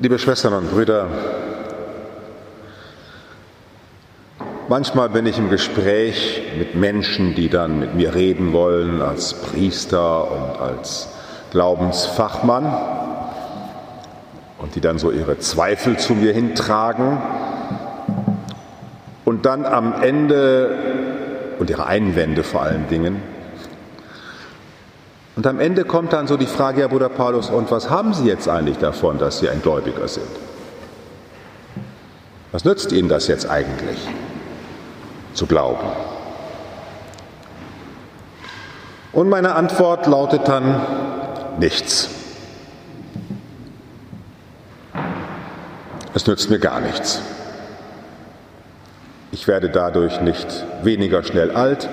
Liebe Schwestern und Brüder, manchmal bin ich im Gespräch mit Menschen, die dann mit mir reden wollen als Priester und als Glaubensfachmann und die dann so ihre Zweifel zu mir hintragen und dann am Ende und ihre Einwände vor allen Dingen und am Ende kommt dann so die Frage, Herr Bruder Paulus, und was haben Sie jetzt eigentlich davon, dass Sie ein Gläubiger sind? Was nützt Ihnen das jetzt eigentlich, zu glauben? Und meine Antwort lautet dann nichts. Es nützt mir gar nichts. Ich werde dadurch nicht weniger schnell alt,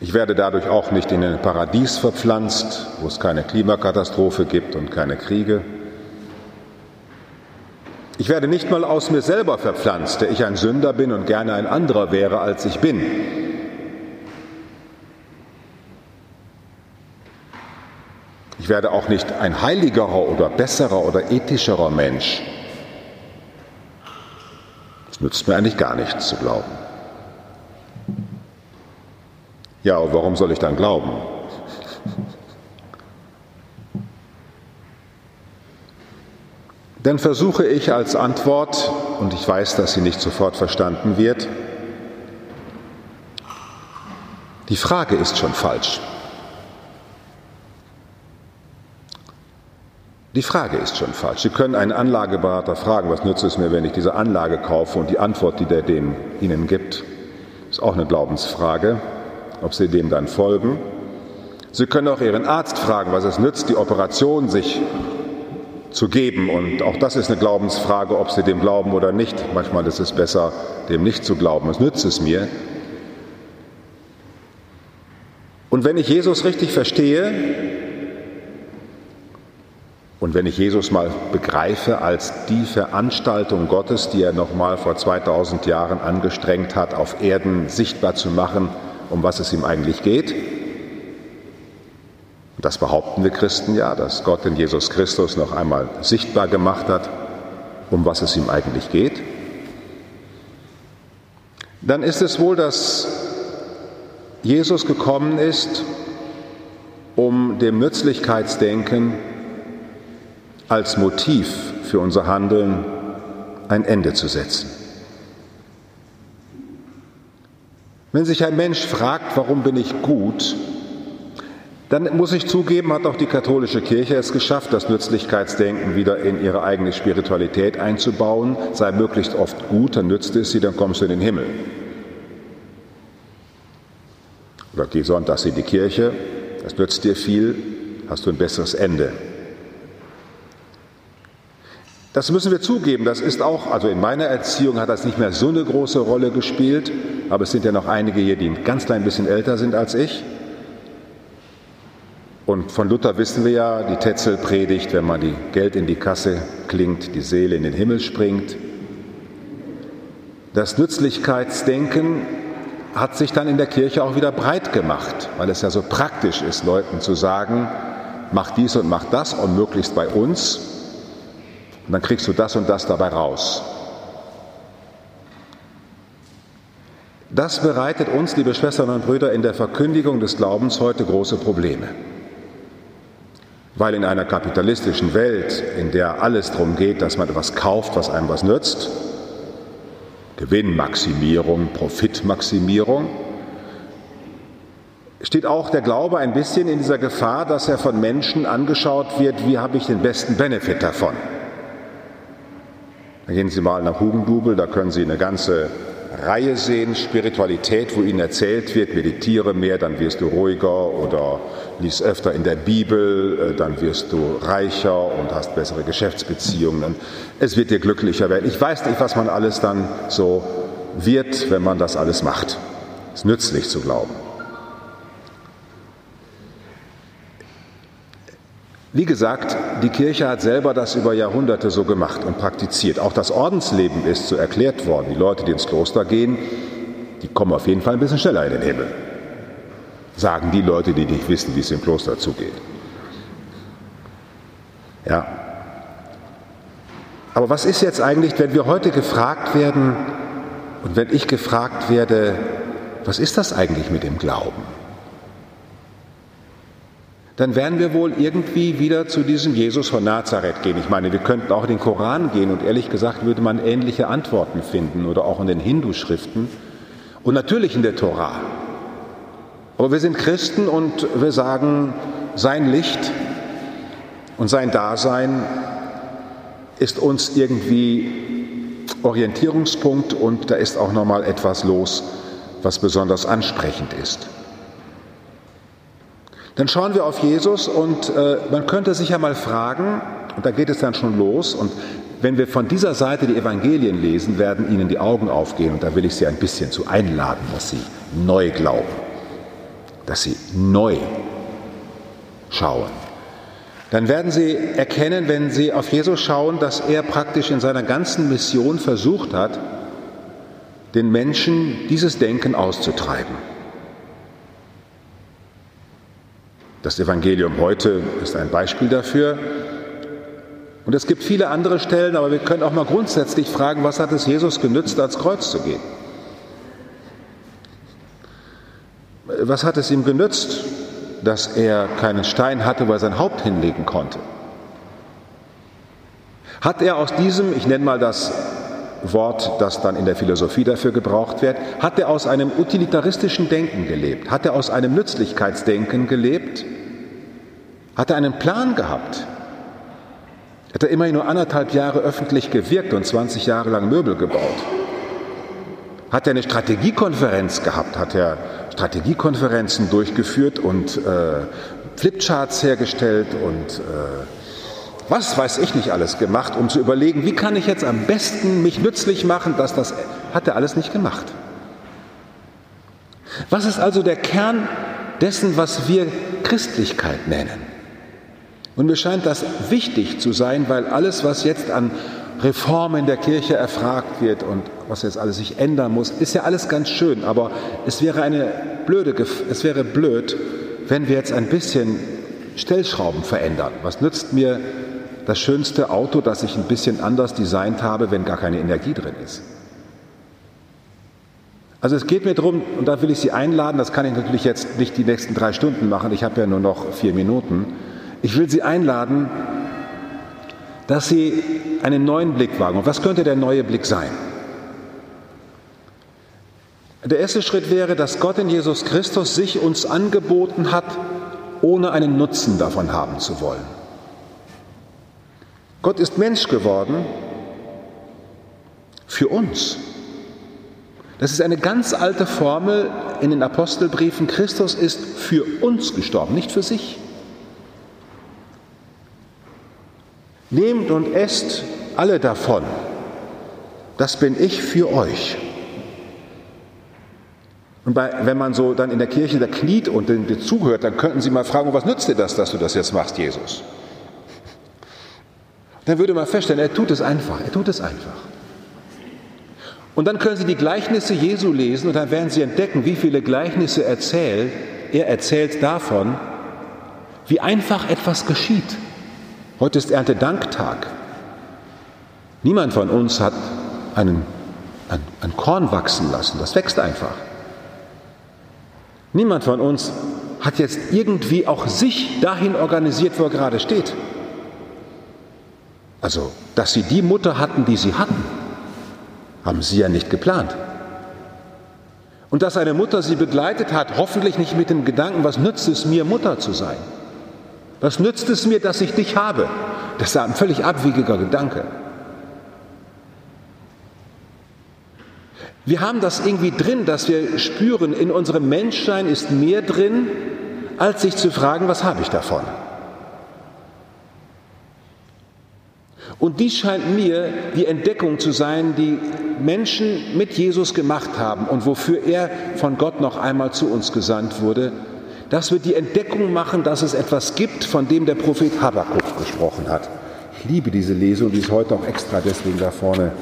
ich werde dadurch auch nicht in ein Paradies verpflanzt, wo es keine Klimakatastrophe gibt und keine Kriege. Ich werde nicht mal aus mir selber verpflanzt, der ich ein Sünder bin und gerne ein anderer wäre, als ich bin. Ich werde auch nicht ein heiligerer oder besserer oder ethischerer Mensch. Es nützt mir eigentlich gar nichts zu glauben. Ja, warum soll ich dann glauben? Dann versuche ich als Antwort, und ich weiß, dass sie nicht sofort verstanden wird, die Frage ist schon falsch. Die Frage ist schon falsch. Sie können einen Anlageberater fragen, was nützt es mir, wenn ich diese Anlage kaufe und die Antwort, die der dem Ihnen gibt, ist auch eine Glaubensfrage ob sie dem dann folgen. Sie können auch Ihren Arzt fragen, was es nützt, die Operation sich zu geben. Und auch das ist eine Glaubensfrage, ob Sie dem glauben oder nicht. Manchmal ist es besser, dem nicht zu glauben. Was nützt es mir? Und wenn ich Jesus richtig verstehe und wenn ich Jesus mal begreife als die Veranstaltung Gottes, die er noch mal vor 2000 Jahren angestrengt hat, auf Erden sichtbar zu machen, um was es ihm eigentlich geht. Das behaupten wir Christen ja, dass Gott in Jesus Christus noch einmal sichtbar gemacht hat, um was es ihm eigentlich geht. Dann ist es wohl, dass Jesus gekommen ist, um dem Nützlichkeitsdenken als Motiv für unser Handeln ein Ende zu setzen. Wenn sich ein Mensch fragt, warum bin ich gut, dann muss ich zugeben, hat auch die katholische Kirche es geschafft, das Nützlichkeitsdenken wieder in ihre eigene Spiritualität einzubauen. Sei möglichst oft gut, dann nützt es sie, dann kommst du in den Himmel. Oder geh sonntags in die Kirche, das nützt dir viel, hast du ein besseres Ende. Das müssen wir zugeben, das ist auch, also in meiner Erziehung hat das nicht mehr so eine große Rolle gespielt, aber es sind ja noch einige hier, die ein ganz klein bisschen älter sind als ich. Und von Luther wissen wir ja, die Tetzel predigt, wenn man die Geld in die Kasse klingt, die Seele in den Himmel springt. Das Nützlichkeitsdenken hat sich dann in der Kirche auch wieder breit gemacht, weil es ja so praktisch ist, Leuten zu sagen, mach dies und mach das und möglichst bei uns, und dann kriegst du das und das dabei raus. Das bereitet uns, liebe Schwestern und Brüder, in der Verkündigung des Glaubens heute große Probleme. Weil in einer kapitalistischen Welt, in der alles darum geht, dass man etwas kauft, was einem was nützt, Gewinnmaximierung, Profitmaximierung, steht auch der Glaube ein bisschen in dieser Gefahr, dass er von Menschen angeschaut wird, wie habe ich den besten Benefit davon. Dann gehen Sie mal nach Hugendubel, da können Sie eine ganze Reihe sehen, Spiritualität, wo Ihnen erzählt wird, meditiere mehr, dann wirst du ruhiger oder lies öfter in der Bibel, äh, dann wirst du reicher und hast bessere Geschäftsbeziehungen. Es wird dir glücklicher werden. Ich weiß nicht, was man alles dann so wird, wenn man das alles macht. Es ist nützlich zu glauben. Wie gesagt, die Kirche hat selber das über Jahrhunderte so gemacht und praktiziert. Auch das Ordensleben ist so erklärt worden. Die Leute, die ins Kloster gehen, die kommen auf jeden Fall ein bisschen schneller in den Himmel. Sagen die Leute, die nicht wissen, wie es im Kloster zugeht. Ja. Aber was ist jetzt eigentlich, wenn wir heute gefragt werden und wenn ich gefragt werde, was ist das eigentlich mit dem Glauben? Dann werden wir wohl irgendwie wieder zu diesem Jesus von Nazareth gehen. Ich meine, wir könnten auch in den Koran gehen und ehrlich gesagt würde man ähnliche Antworten finden oder auch in den Hindu-Schriften und natürlich in der Tora. Aber wir sind Christen und wir sagen, sein Licht und sein Dasein ist uns irgendwie Orientierungspunkt und da ist auch noch mal etwas los, was besonders ansprechend ist. Dann schauen wir auf Jesus und äh, man könnte sich ja mal fragen, und da geht es dann schon los, und wenn wir von dieser Seite die Evangelien lesen, werden Ihnen die Augen aufgehen und da will ich Sie ein bisschen zu einladen, dass Sie neu glauben, dass Sie neu schauen. Dann werden Sie erkennen, wenn Sie auf Jesus schauen, dass er praktisch in seiner ganzen Mission versucht hat, den Menschen dieses Denken auszutreiben. Das Evangelium heute ist ein Beispiel dafür. Und es gibt viele andere Stellen, aber wir können auch mal grundsätzlich fragen, was hat es Jesus genützt, ans Kreuz zu gehen? Was hat es ihm genützt, dass er keinen Stein hatte, wo er sein Haupt hinlegen konnte? Hat er aus diesem, ich nenne mal das Wort, das dann in der Philosophie dafür gebraucht wird, hat er aus einem utilitaristischen Denken gelebt? Hat er aus einem Nützlichkeitsdenken gelebt? Hat er einen Plan gehabt? Hat er immerhin nur anderthalb Jahre öffentlich gewirkt und 20 Jahre lang Möbel gebaut? Hat er eine Strategiekonferenz gehabt? Hat er Strategiekonferenzen durchgeführt und äh, Flipcharts hergestellt und äh, was weiß ich nicht alles gemacht, um zu überlegen, wie kann ich jetzt am besten mich nützlich machen, dass das hat er alles nicht gemacht. Was ist also der Kern dessen, was wir Christlichkeit nennen? Und mir scheint das wichtig zu sein, weil alles, was jetzt an Reformen der Kirche erfragt wird und was jetzt alles sich ändern muss, ist ja alles ganz schön, aber es wäre eine blöde, es wäre blöd, wenn wir jetzt ein bisschen Stellschrauben verändern. Was nützt mir das schönste Auto, das ich ein bisschen anders designt habe, wenn gar keine Energie drin ist? Also es geht mir darum, und da will ich Sie einladen, das kann ich natürlich jetzt nicht die nächsten drei Stunden machen, ich habe ja nur noch vier Minuten, ich will Sie einladen, dass Sie einen neuen Blick wagen. Und was könnte der neue Blick sein? Der erste Schritt wäre, dass Gott in Jesus Christus sich uns angeboten hat, ohne einen Nutzen davon haben zu wollen. Gott ist Mensch geworden für uns. Das ist eine ganz alte Formel in den Apostelbriefen. Christus ist für uns gestorben, nicht für sich. Nehmt und esst alle davon. Das bin ich für euch. Und bei, wenn man so dann in der Kirche da kniet und dir zuhört, dann könnten Sie mal fragen, was nützt dir das, dass du das jetzt machst, Jesus? Dann würde man feststellen, er tut es einfach, er tut es einfach. Und dann können Sie die Gleichnisse Jesu lesen und dann werden Sie entdecken, wie viele Gleichnisse erzählt. Er erzählt davon, wie einfach etwas geschieht. Heute ist Erntedanktag. Niemand von uns hat einen, ein, ein Korn wachsen lassen. Das wächst einfach. Niemand von uns hat jetzt irgendwie auch sich dahin organisiert, wo er gerade steht. Also, dass sie die Mutter hatten, die sie hatten, haben sie ja nicht geplant. Und dass eine Mutter sie begleitet hat, hoffentlich nicht mit dem Gedanken, was nützt es mir, Mutter zu sein. Was nützt es mir, dass ich dich habe? Das ist ein völlig abwegiger Gedanke. Wir haben das irgendwie drin, dass wir spüren, in unserem Menschsein ist mehr drin, als sich zu fragen, was habe ich davon? Und dies scheint mir die Entdeckung zu sein, die Menschen mit Jesus gemacht haben und wofür er von Gott noch einmal zu uns gesandt wurde, dass wir die Entdeckung machen, dass es etwas gibt, von dem der Prophet Habakkuk gesprochen hat. Ich liebe diese Lesung, die ist heute auch extra deswegen da vorne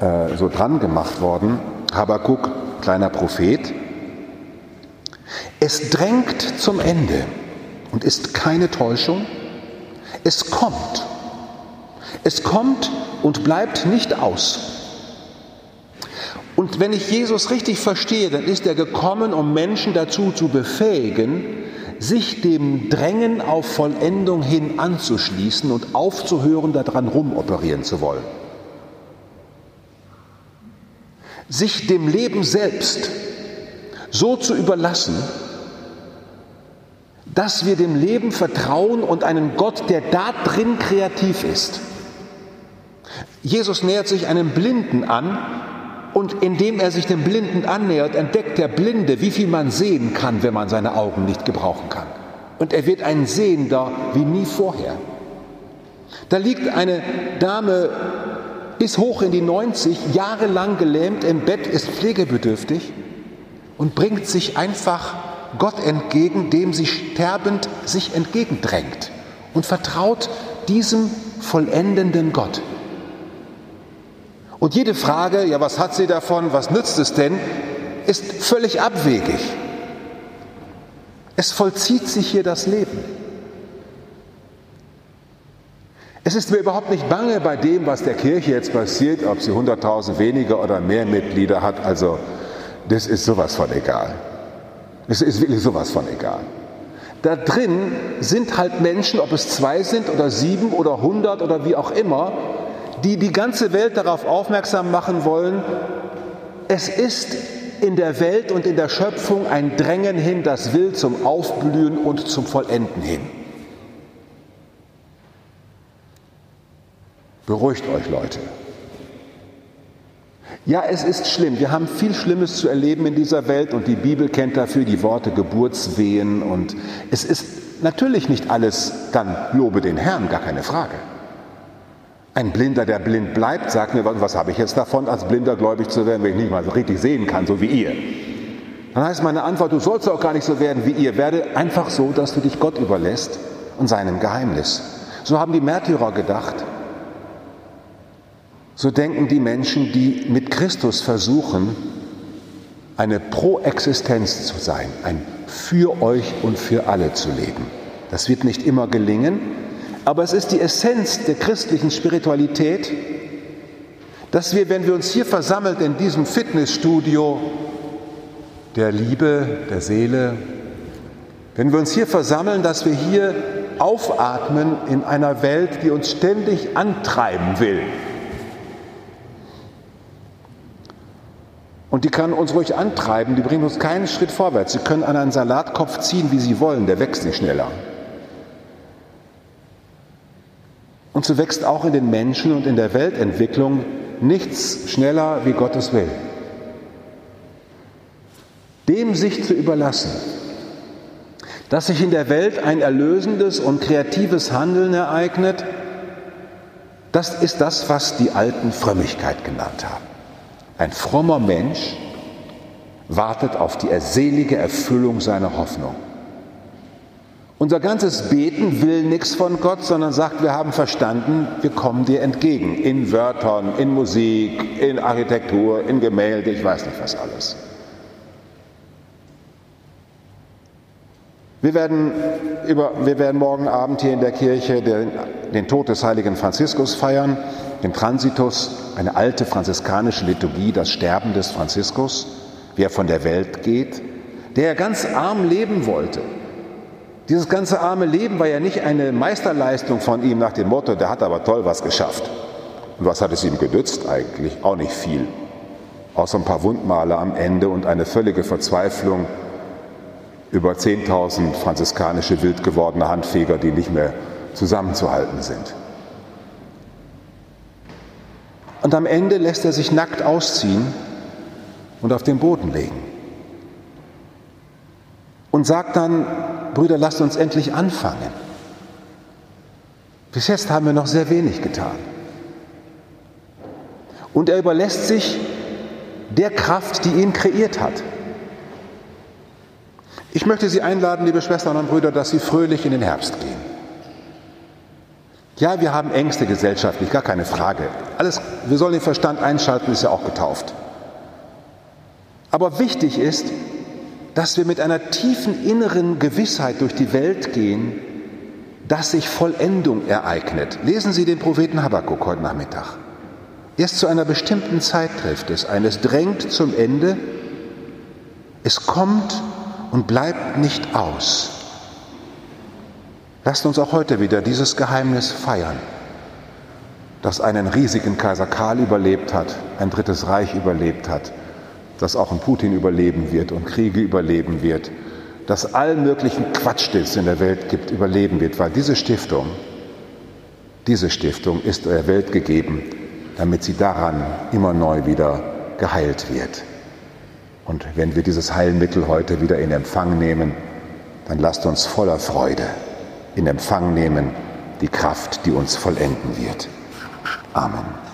äh, so dran gemacht worden. Habakkuk, kleiner Prophet. Es drängt zum Ende und ist keine Täuschung. Es kommt Es kommt und bleibt nicht aus. Und wenn ich Jesus richtig verstehe, dann ist er gekommen, um Menschen dazu zu befähigen, sich dem Drängen auf Vollendung hin anzuschließen und aufzuhören, daran rumoperieren zu wollen. Sich dem Leben selbst so zu überlassen, dass wir dem Leben vertrauen und einen Gott, der da drin kreativ ist. Jesus nähert sich einem Blinden an und indem er sich dem Blinden annähert, entdeckt der Blinde, wie viel man sehen kann, wenn man seine Augen nicht gebrauchen kann. Und er wird ein Sehender wie nie vorher. Da liegt eine Dame bis hoch in die 90, jahrelang gelähmt im Bett, ist pflegebedürftig und bringt sich einfach Gott entgegen, dem sie sterbend sich entgegendrängt und vertraut diesem vollendenden Gott. Und jede Frage, ja, was hat sie davon, was nützt es denn, ist völlig abwegig. Es vollzieht sich hier das Leben. Es ist mir überhaupt nicht bange bei dem, was der Kirche jetzt passiert, ob sie 100.000 weniger oder mehr Mitglieder hat. Also, das ist sowas von egal. Es ist wirklich sowas von egal. Da drin sind halt Menschen, ob es zwei sind oder sieben oder hundert oder wie auch immer, die die ganze Welt darauf aufmerksam machen wollen, es ist in der Welt und in der Schöpfung ein Drängen hin, das will zum Aufblühen und zum Vollenden hin. Beruhigt euch, Leute. Ja, es ist schlimm. Wir haben viel Schlimmes zu erleben in dieser Welt und die Bibel kennt dafür die Worte Geburtswehen und es ist natürlich nicht alles dann Lobe den Herrn, gar keine Frage. Ein Blinder, der blind bleibt, sagt mir, was habe ich jetzt davon, als Blinder gläubig zu werden, wenn ich nicht mal so richtig sehen kann, so wie ihr? Dann heißt meine Antwort, du sollst auch gar nicht so werden wie ihr. Werde einfach so, dass du dich Gott überlässt und seinem Geheimnis. So haben die Märtyrer gedacht. So denken die Menschen, die mit Christus versuchen, eine Proexistenz zu sein, ein für euch und für alle zu leben. Das wird nicht immer gelingen, aber es ist die Essenz der christlichen Spiritualität, dass wir, wenn wir uns hier versammelt in diesem Fitnessstudio der Liebe, der Seele, wenn wir uns hier versammeln, dass wir hier aufatmen in einer Welt, die uns ständig antreiben will. Und die kann uns ruhig antreiben, die bringen uns keinen Schritt vorwärts. Sie können an einen Salatkopf ziehen, wie sie wollen, der wächst nicht schneller. Und so wächst auch in den Menschen und in der Weltentwicklung nichts schneller wie Gottes Will. Dem sich zu überlassen, dass sich in der Welt ein erlösendes und kreatives Handeln ereignet, das ist das, was die Alten Frömmigkeit genannt haben. Ein frommer Mensch wartet auf die erselige Erfüllung seiner Hoffnung. Unser ganzes Beten will nichts von Gott, sondern sagt, wir haben verstanden, wir kommen dir entgegen. In Wörtern, in Musik, in Architektur, in Gemälde, ich weiß nicht was alles. Wir werden, über, wir werden morgen Abend hier in der Kirche den, den Tod des heiligen Franziskus feiern, den Transitus, eine alte franziskanische Liturgie, das Sterben des Franziskus, wie er von der Welt geht, der ganz arm leben wollte, dieses ganze arme Leben war ja nicht eine Meisterleistung von ihm nach dem Motto, der hat aber toll was geschafft. Und was hat es ihm genützt eigentlich? Auch nicht viel. Außer ein paar Wundmale am Ende und eine völlige Verzweiflung über 10.000 franziskanische wild gewordene Handfeger, die nicht mehr zusammenzuhalten sind. Und am Ende lässt er sich nackt ausziehen und auf den Boden legen. Und sagt dann, Brüder, lasst uns endlich anfangen. Bis jetzt haben wir noch sehr wenig getan. Und er überlässt sich der Kraft, die ihn kreiert hat. Ich möchte Sie einladen, liebe Schwestern und Brüder, dass Sie fröhlich in den Herbst gehen. Ja, wir haben Ängste gesellschaftlich, gar keine Frage. Alles, wir sollen den Verstand einschalten, ist ja auch getauft. Aber wichtig ist, dass wir mit einer tiefen inneren Gewissheit durch die Welt gehen, dass sich Vollendung ereignet. Lesen Sie den Propheten Habakkuk heute Nachmittag. Erst zu einer bestimmten Zeit trifft es ein. Es drängt zum Ende. Es kommt und bleibt nicht aus. Lasst uns auch heute wieder dieses Geheimnis feiern, das einen riesigen Kaiser Karl überlebt hat, ein drittes Reich überlebt hat, das auch ein Putin überleben wird und Kriege überleben wird, das allen möglichen Quatsch, den es in der Welt gibt, überleben wird, weil diese Stiftung, diese Stiftung ist der Welt gegeben, damit sie daran immer neu wieder geheilt wird. Und wenn wir dieses Heilmittel heute wieder in Empfang nehmen, dann lasst uns voller Freude in Empfang nehmen die Kraft, die uns vollenden wird. Amen.